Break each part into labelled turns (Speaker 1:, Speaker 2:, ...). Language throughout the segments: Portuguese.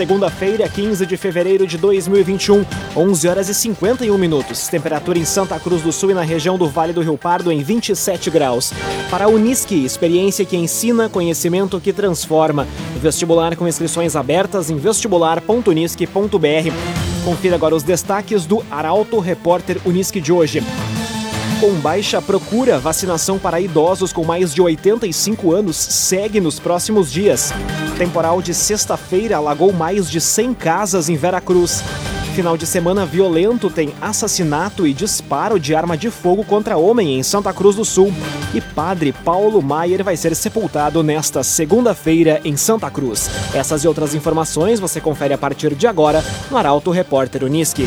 Speaker 1: segunda-feira, 15 de fevereiro de 2021, 11 horas e 51 minutos. Temperatura em Santa Cruz do Sul e na região do Vale do Rio Pardo em 27 graus. Para a Unisque, experiência que ensina, conhecimento que transforma. Vestibular com inscrições abertas em vestibular.unisque.br. Confira agora os destaques do Arauto Repórter Unisque de hoje. Com baixa procura, vacinação para idosos com mais de 85 anos segue nos próximos dias. Temporal de sexta-feira alagou mais de 100 casas em Veracruz. Final de semana violento tem assassinato e disparo de arma de fogo contra homem em Santa Cruz do Sul. E padre Paulo Maier vai ser sepultado nesta segunda-feira em Santa Cruz. Essas e outras informações você confere a partir de agora no Arauto Repórter Uniski.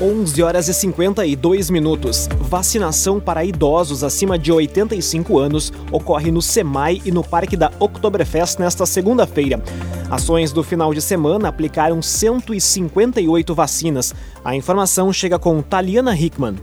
Speaker 1: 11 horas e 52 minutos. Vacinação para idosos acima de 85 anos ocorre no SEMAI e no Parque da Oktoberfest nesta segunda-feira. Ações do final de semana aplicaram 158 vacinas. A informação chega com Taliana Hickman.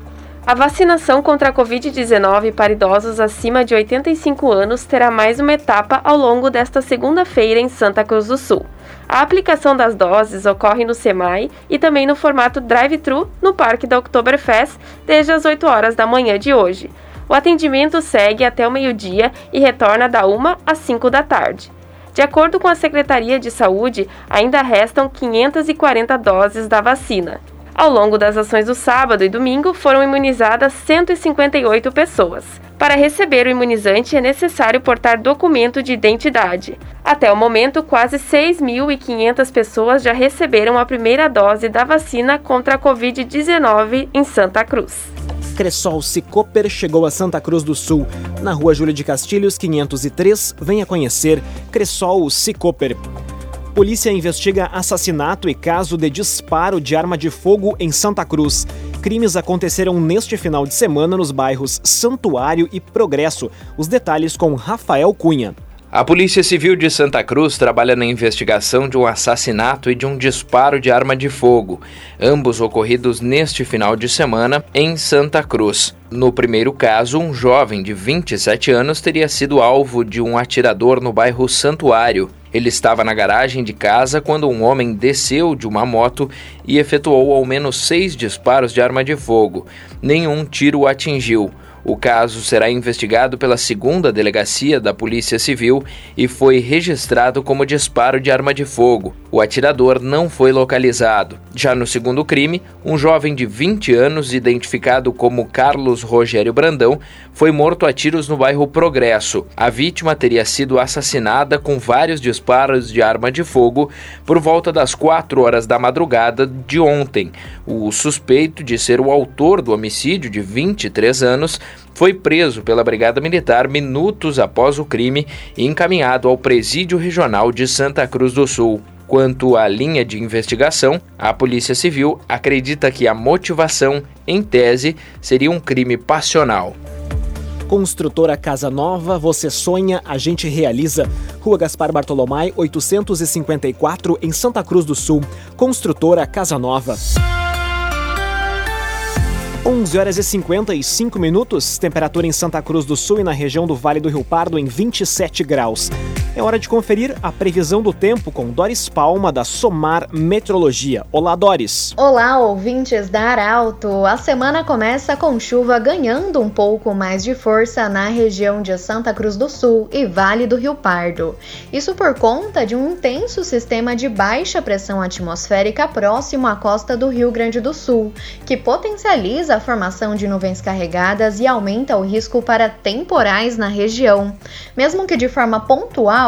Speaker 2: A vacinação contra a Covid-19 para idosos acima de 85 anos terá mais uma etapa ao longo desta segunda-feira em Santa Cruz do Sul. A aplicação das doses ocorre no SEMAI e também no formato drive-thru no Parque da Oktoberfest desde as 8 horas da manhã de hoje. O atendimento segue até o meio-dia e retorna da 1 às 5 da tarde. De acordo com a Secretaria de Saúde, ainda restam 540 doses da vacina. Ao longo das ações do sábado e domingo, foram imunizadas 158 pessoas. Para receber o imunizante é necessário portar documento de identidade. Até o momento, quase 6.500 pessoas já receberam a primeira dose da vacina contra a Covid-19 em Santa Cruz.
Speaker 1: Cressol Cicoper chegou a Santa Cruz do Sul. Na rua Júlio de Castilhos, 503, venha conhecer Cressol Cicoper. Polícia investiga assassinato e caso de disparo de arma de fogo em Santa Cruz. Crimes aconteceram neste final de semana nos bairros Santuário e Progresso. Os detalhes com Rafael Cunha.
Speaker 3: A Polícia Civil de Santa Cruz trabalha na investigação de um assassinato e de um disparo de arma de fogo, ambos ocorridos neste final de semana em Santa Cruz. No primeiro caso, um jovem de 27 anos teria sido alvo de um atirador no bairro Santuário. Ele estava na garagem de casa quando um homem desceu de uma moto e efetuou ao menos seis disparos de arma de fogo. Nenhum tiro o atingiu. O caso será investigado pela segunda delegacia da Polícia Civil e foi registrado como disparo de arma de fogo. O atirador não foi localizado. Já no segundo crime, um jovem de 20 anos, identificado como Carlos Rogério Brandão, foi morto a tiros no bairro Progresso. A vítima teria sido assassinada com vários disparos de arma de fogo por volta das 4 horas da madrugada de ontem. O suspeito de ser o autor do homicídio, de 23 anos, foi preso pela Brigada Militar minutos após o crime e encaminhado ao Presídio Regional de Santa Cruz do Sul. Quanto à linha de investigação, a Polícia Civil acredita que a motivação, em tese, seria um crime passional.
Speaker 1: Construtora Casa Nova, você sonha, a gente realiza. Rua Gaspar Bartolomé, 854, em Santa Cruz do Sul. Construtora Casa Nova. 11 horas e 55 minutos, temperatura em Santa Cruz do Sul e na região do Vale do Rio Pardo em 27 graus. É hora de conferir a previsão do tempo com Doris Palma, da Somar Metrologia. Olá, Doris.
Speaker 4: Olá, ouvintes da Arauto. A semana começa com chuva ganhando um pouco mais de força na região de Santa Cruz do Sul e Vale do Rio Pardo. Isso por conta de um intenso sistema de baixa pressão atmosférica próximo à costa do Rio Grande do Sul, que potencializa a formação de nuvens carregadas e aumenta o risco para temporais na região. Mesmo que de forma pontual,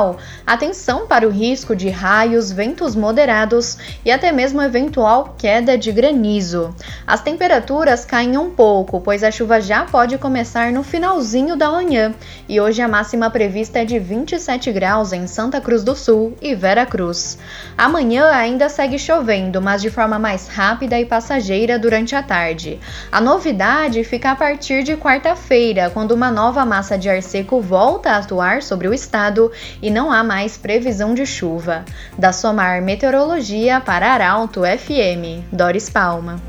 Speaker 4: atenção para o risco de raios, ventos moderados e até mesmo eventual queda de granizo. As temperaturas caem um pouco, pois a chuva já pode começar no finalzinho da manhã e hoje a máxima prevista é de 27 graus em Santa Cruz do Sul e Vera Cruz. Amanhã ainda segue chovendo, mas de forma mais rápida e passageira durante a tarde. A novidade fica a partir de quarta-feira, quando uma nova massa de ar seco volta a atuar sobre o estado e não há mais previsão de chuva. Da Somar Meteorologia para Arauto FM, Doris Palma.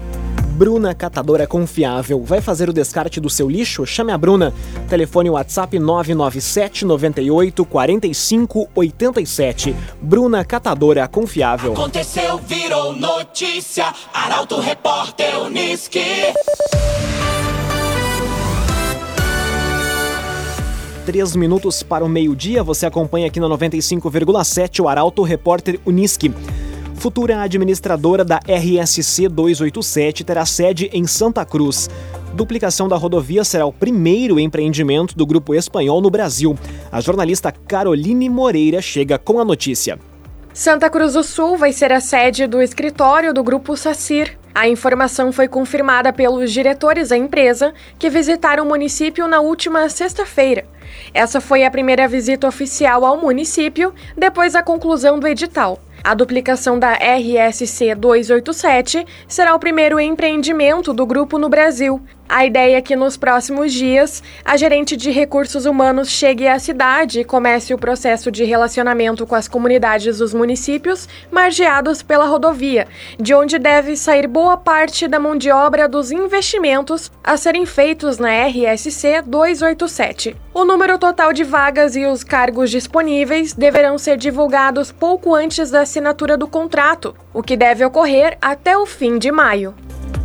Speaker 1: Bruna Catadora Confiável. Vai fazer o descarte do seu lixo? Chame a Bruna. Telefone WhatsApp 997 98 45 87. Bruna Catadora Confiável.
Speaker 5: Aconteceu, virou notícia. Arauto Repórter Uniski.
Speaker 1: Três minutos para o meio-dia, você acompanha aqui na 95,7 o Arauto Repórter Uniski. Futura administradora da RSC 287 terá sede em Santa Cruz. Duplicação da rodovia será o primeiro empreendimento do grupo espanhol no Brasil. A jornalista Caroline Moreira chega com a notícia.
Speaker 6: Santa Cruz do Sul vai ser a sede do escritório do grupo SACIR. A informação foi confirmada pelos diretores da empresa que visitaram o município na última sexta-feira. Essa foi a primeira visita oficial ao município depois da conclusão do edital. A duplicação da RSC 287 será o primeiro empreendimento do grupo no Brasil. A ideia é que nos próximos dias a gerente de recursos humanos chegue à cidade e comece o processo de relacionamento com as comunidades dos municípios margeados pela rodovia, de onde deve sair boa parte da mão de obra dos investimentos a serem feitos na RSC 287. O número total de vagas e os cargos disponíveis deverão ser divulgados pouco antes da assinatura do contrato, o que deve ocorrer até o fim de maio.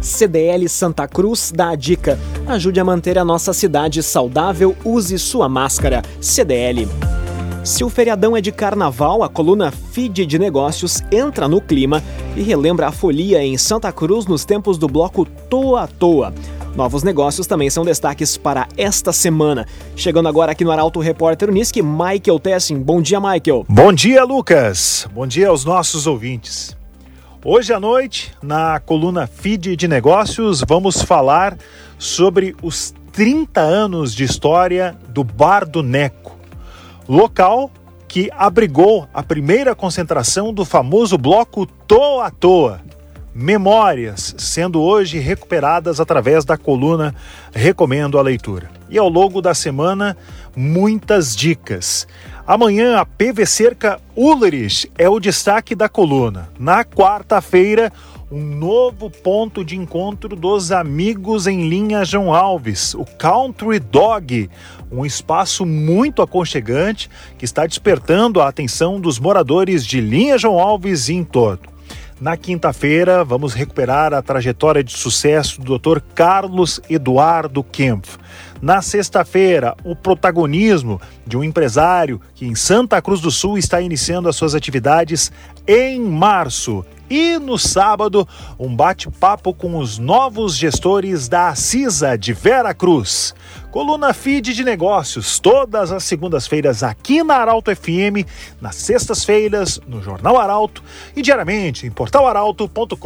Speaker 1: CDL Santa Cruz dá a dica: ajude a manter a nossa cidade saudável, use sua máscara. CDL. Se o feriadão é de carnaval, a coluna Feed de Negócios entra no clima e relembra a folia em Santa Cruz nos tempos do bloco Toa Toa. Novos negócios também são destaques para esta semana. Chegando agora aqui no Arauto Repórter Unisque, Michael Tessin. Bom dia, Michael.
Speaker 7: Bom dia, Lucas. Bom dia aos nossos ouvintes. Hoje à noite, na coluna Feed de Negócios, vamos falar sobre os 30 anos de história do Bar do Neco, local que abrigou a primeira concentração do famoso bloco Toa Toa. Memórias sendo hoje recuperadas através da coluna Recomendo a Leitura. E ao longo da semana, muitas dicas. Amanhã, a PV Cerca Ulrich é o destaque da coluna. Na quarta-feira, um novo ponto de encontro dos amigos em linha João Alves, o Country Dog, um espaço muito aconchegante que está despertando a atenção dos moradores de linha João Alves e em torno. Na quinta-feira, vamos recuperar a trajetória de sucesso do Dr. Carlos Eduardo Kempf. Na sexta-feira, o protagonismo de um empresário que em Santa Cruz do Sul está iniciando as suas atividades em março. E no sábado, um bate-papo com os novos gestores da CISA de Vera Cruz. Coluna Feed de Negócios, todas as segundas-feiras aqui na Arauto FM, nas sextas-feiras no Jornal Arauto e diariamente em portalaralto.com.br.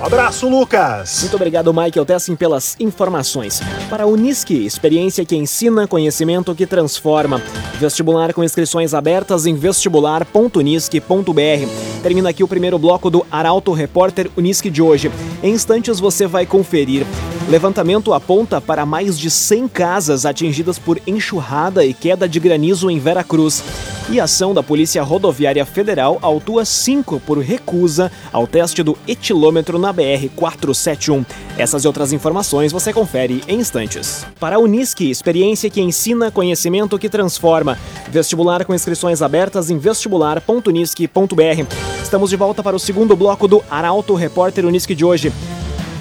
Speaker 7: Um abraço, Lucas!
Speaker 1: Muito obrigado, Michael Tessin, pelas informações. Para a Unisque, experiência que ensina, conhecimento que transforma. Vestibular com inscrições abertas em vestibular.unisque.br. Termina aqui o primeiro bloco do Arauto Repórter Unisque de hoje. Em instantes você vai conferir. Levantamento aponta para mais de 100 casas atingidas por enxurrada e queda de granizo em Veracruz. E ação da Polícia Rodoviária Federal autua 5 por recusa ao teste do etilômetro na BR-471. Essas e outras informações você confere em instantes. Para a Unisque, experiência que ensina, conhecimento que transforma. Vestibular com inscrições abertas em vestibular.unisque.br. Estamos de volta para o segundo bloco do Arauto Repórter Unisque de hoje.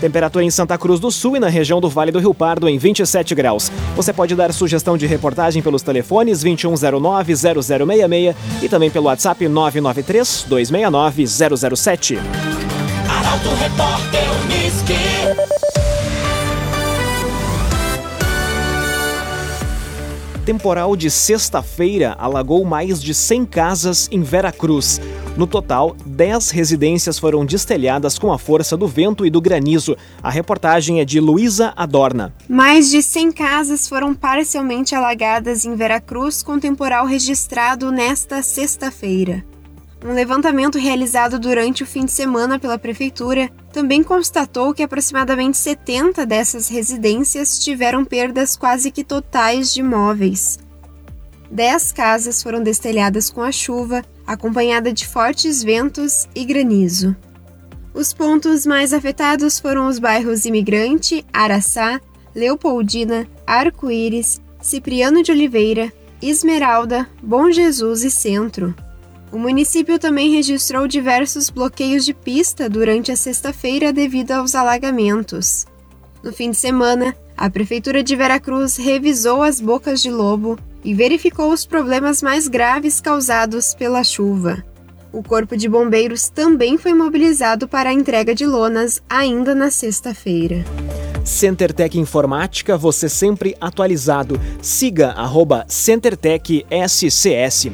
Speaker 1: Temperatura em Santa Cruz do Sul e na região do Vale do Rio Pardo em 27 graus. Você pode dar sugestão de reportagem pelos telefones 2109-0066 e também pelo WhatsApp 993-269-007.
Speaker 5: Arauto Repórter Unisque.
Speaker 1: Temporal de sexta-feira alagou mais de 100 casas em Veracruz. No total, 10 residências foram destelhadas com a força do vento e do granizo. A reportagem é de Luísa Adorna.
Speaker 8: Mais de 100 casas foram parcialmente alagadas em Veracruz com temporal registrado nesta sexta-feira. Um levantamento realizado durante o fim de semana pela Prefeitura também constatou que aproximadamente 70 dessas residências tiveram perdas quase que totais de imóveis. Dez casas foram destelhadas com a chuva, acompanhada de fortes ventos e granizo. Os pontos mais afetados foram os bairros Imigrante, Araçá, Leopoldina, Arco-Íris, Cipriano de Oliveira, Esmeralda, Bom Jesus e Centro. O município também registrou diversos bloqueios de pista durante a sexta-feira devido aos alagamentos. No fim de semana, a Prefeitura de Veracruz revisou as bocas de lobo e verificou os problemas mais graves causados pela chuva. O Corpo de Bombeiros também foi mobilizado para a entrega de lonas ainda na sexta-feira.
Speaker 1: CenterTech Informática, você sempre atualizado. Siga arroba CenterTech SCS.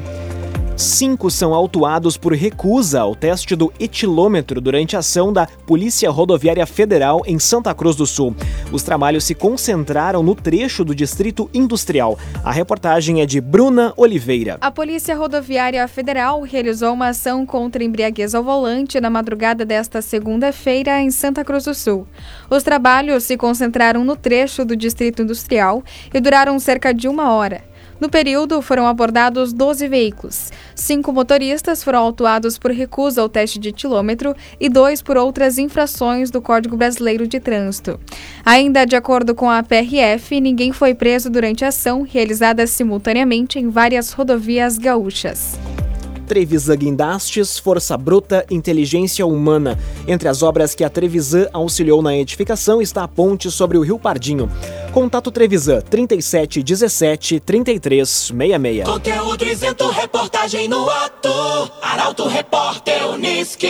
Speaker 1: Cinco são autuados por recusa ao teste do etilômetro durante a ação da Polícia Rodoviária Federal em Santa Cruz do Sul. Os trabalhos se concentraram no trecho do Distrito Industrial. A reportagem é de Bruna Oliveira.
Speaker 9: A Polícia Rodoviária Federal realizou uma ação contra embriaguez ao volante na madrugada desta segunda-feira em Santa Cruz do Sul. Os trabalhos se concentraram no trecho do Distrito Industrial e duraram cerca de uma hora. No período, foram abordados 12 veículos. Cinco motoristas foram autuados por recusa ao teste de quilômetro e dois por outras infrações do Código Brasileiro de Trânsito. Ainda de acordo com a PRF, ninguém foi preso durante a ação realizada simultaneamente em várias rodovias gaúchas.
Speaker 1: Trevisan Guindastes, Força Bruta, Inteligência Humana. Entre as obras que a Trevisan auxiliou na edificação está a ponte sobre o Rio Pardinho. Contato Trevisan 37 17 33 66.
Speaker 5: Conteúdo isento, reportagem no ato. Arauto Repórter Uniski.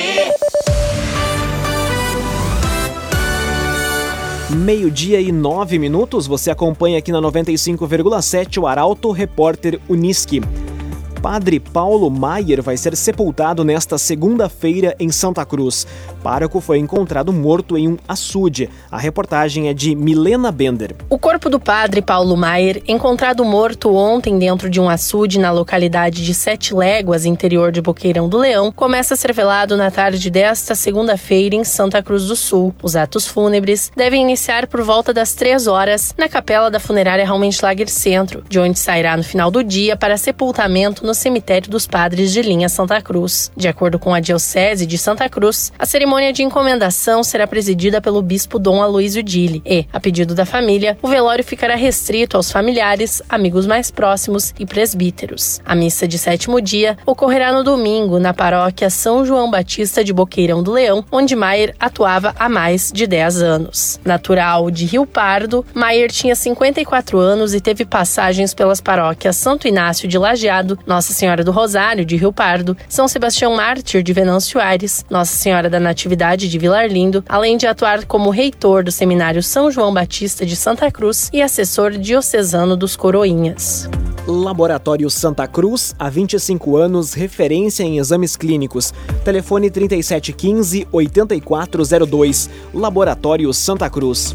Speaker 1: Meio-dia e nove minutos, você acompanha aqui na 95,7 o Arauto Repórter Uniski. Padre Paulo Maier vai ser sepultado nesta segunda-feira em Santa Cruz. Pároco foi encontrado morto em um açude. A reportagem é de Milena Bender.
Speaker 10: O corpo do padre Paulo Maier, encontrado morto ontem dentro de um açude na localidade de Sete Léguas, interior de Boqueirão do Leão, começa a ser velado na tarde desta segunda-feira em Santa Cruz do Sul. Os atos fúnebres devem iniciar por volta das três horas na capela da funerária Raumenschlager Centro, de onde sairá no final do dia para sepultamento no cemitério dos Padres de Linha Santa Cruz. De acordo com a Diocese de Santa Cruz, a cerimônia de encomendação será presidida pelo bispo Dom Aloysio Dille e, a pedido da família, o velório ficará restrito aos familiares, amigos mais próximos e presbíteros. A missa de sétimo dia ocorrerá no domingo na paróquia São João Batista de Boqueirão do Leão, onde Maier atuava há mais de 10 anos. Natural de Rio Pardo, Maier tinha 54 anos e teve passagens pelas paróquias Santo Inácio de Lajeado, nossa Senhora do Rosário, de Rio Pardo, São Sebastião Mártir, de Venâncio Aires, Nossa Senhora da Natividade, de Vilar Lindo, além de atuar como reitor do Seminário São João Batista de Santa Cruz e assessor diocesano dos Coroinhas.
Speaker 1: Laboratório Santa Cruz, há 25 anos, referência em exames clínicos. Telefone 3715-8402. Laboratório Santa Cruz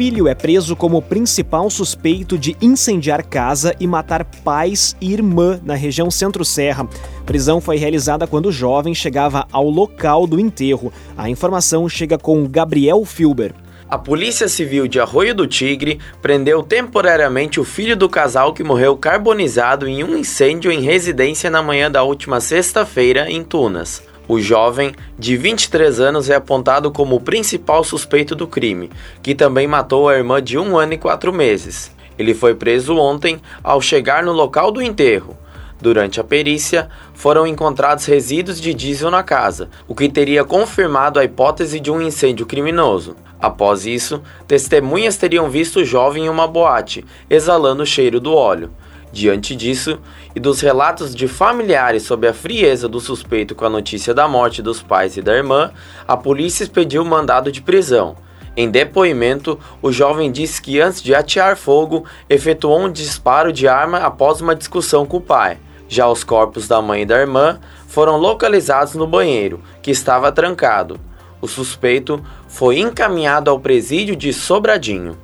Speaker 1: filho é preso como principal suspeito de incendiar casa e matar pais e irmã na região Centro-Serra. Prisão foi realizada quando o jovem chegava ao local do enterro. A informação chega com Gabriel Filber.
Speaker 11: A Polícia Civil de Arroio do Tigre prendeu temporariamente o filho do casal que morreu carbonizado em um incêndio em residência na manhã da última sexta-feira em Tunas. O jovem, de 23 anos, é apontado como o principal suspeito do crime, que também matou a irmã de um ano e quatro meses. Ele foi preso ontem ao chegar no local do enterro. Durante a perícia, foram encontrados resíduos de diesel na casa, o que teria confirmado a hipótese de um incêndio criminoso. Após isso, testemunhas teriam visto o jovem em uma boate, exalando o cheiro do óleo. Diante disso e dos relatos de familiares sobre a frieza do suspeito com a notícia da morte dos pais e da irmã, a polícia expediu mandado de prisão. Em depoimento, o jovem disse que antes de atear fogo, efetuou um disparo de arma após uma discussão com o pai. Já os corpos da mãe e da irmã foram localizados no banheiro, que estava trancado. O suspeito foi encaminhado ao presídio de Sobradinho.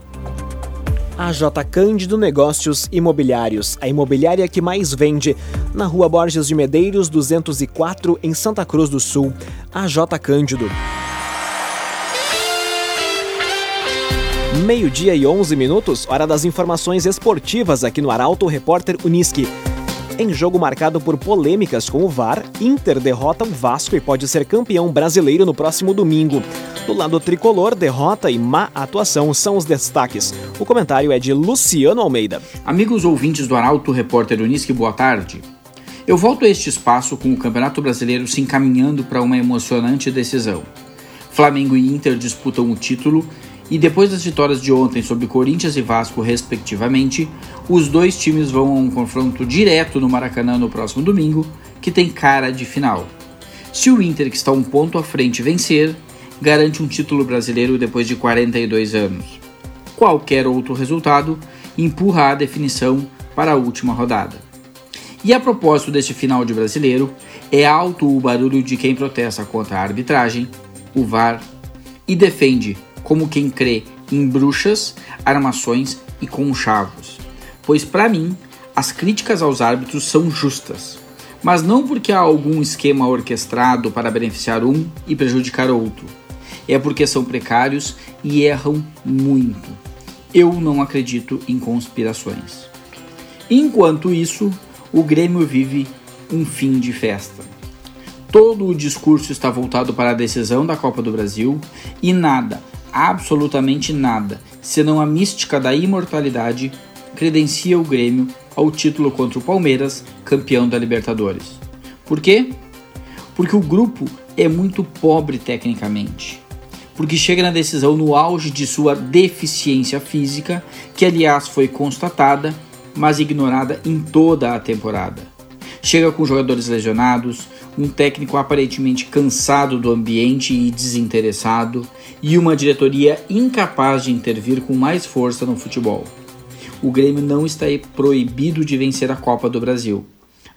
Speaker 1: A J Cândido Negócios Imobiliários, a imobiliária que mais vende, na Rua Borges de Medeiros, 204, em Santa Cruz do Sul. A J Cândido. Meio-dia e 11 minutos, hora das informações esportivas aqui no Arauto Repórter Uniski. Em jogo marcado por polêmicas com o VAR, Inter derrota o Vasco e pode ser campeão brasileiro no próximo domingo. Do lado tricolor, derrota e má atuação são os destaques. O comentário é de Luciano Almeida.
Speaker 12: Amigos ouvintes do Arauto Repórter Unisque, boa tarde. Eu volto a este espaço com o Campeonato Brasileiro se encaminhando para uma emocionante decisão. Flamengo e Inter disputam o título e depois das vitórias de ontem sobre Corinthians e Vasco, respectivamente, os dois times vão a um confronto direto no Maracanã no próximo domingo, que tem cara de final. Se o Inter, que está um ponto à frente, vencer, garante um título brasileiro depois de 42 anos. Qualquer outro resultado empurra a definição para a última rodada. E a propósito deste final de brasileiro, é alto o barulho de quem protesta contra a arbitragem, o VAR, e defende como quem crê em bruxas, armações e conchavos. Pois para mim, as críticas aos árbitros são justas, mas não porque há algum esquema orquestrado para beneficiar um e prejudicar outro. É porque são precários e erram muito. Eu não acredito em conspirações. Enquanto isso, o Grêmio vive um fim de festa. Todo o discurso está voltado para a decisão da Copa do Brasil e nada, absolutamente nada, senão a mística da imortalidade, credencia o Grêmio ao título contra o Palmeiras, campeão da Libertadores. Por quê? Porque o grupo é muito pobre tecnicamente. Porque chega na decisão no auge de sua deficiência física, que aliás foi constatada, mas ignorada em toda a temporada. Chega com jogadores lesionados, um técnico aparentemente cansado do ambiente e desinteressado, e uma diretoria incapaz de intervir com mais força no futebol. O Grêmio não está proibido de vencer a Copa do Brasil,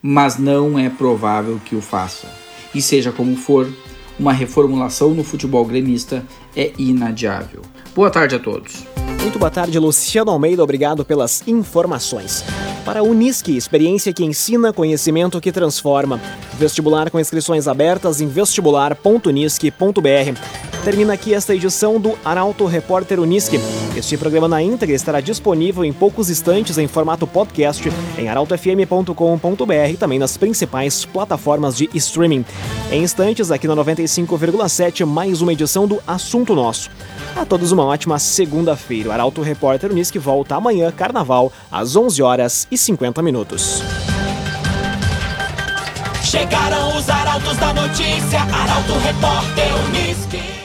Speaker 12: mas não é provável que o faça. E seja como for, uma reformulação no futebol gremista é inadiável. Boa tarde a todos.
Speaker 1: Muito boa tarde, Luciano Almeida. Obrigado pelas informações. Para a Unisque, experiência que ensina, conhecimento que transforma. Vestibular com inscrições abertas em vestibular.unisque.br. Termina aqui esta edição do Arauto Repórter Unisque. Este programa na íntegra estará disponível em poucos instantes em formato podcast em arautofm.com.br e também nas principais plataformas de streaming. Em instantes, aqui na 95,7, mais uma edição do Assunto Nosso. A todos uma ótima segunda-feira. O Arauto Repórter Unisque volta amanhã, carnaval, às 11 horas e 50 minutos.
Speaker 5: Chegaram os arautos da notícia, Arauto Repórter Unisque.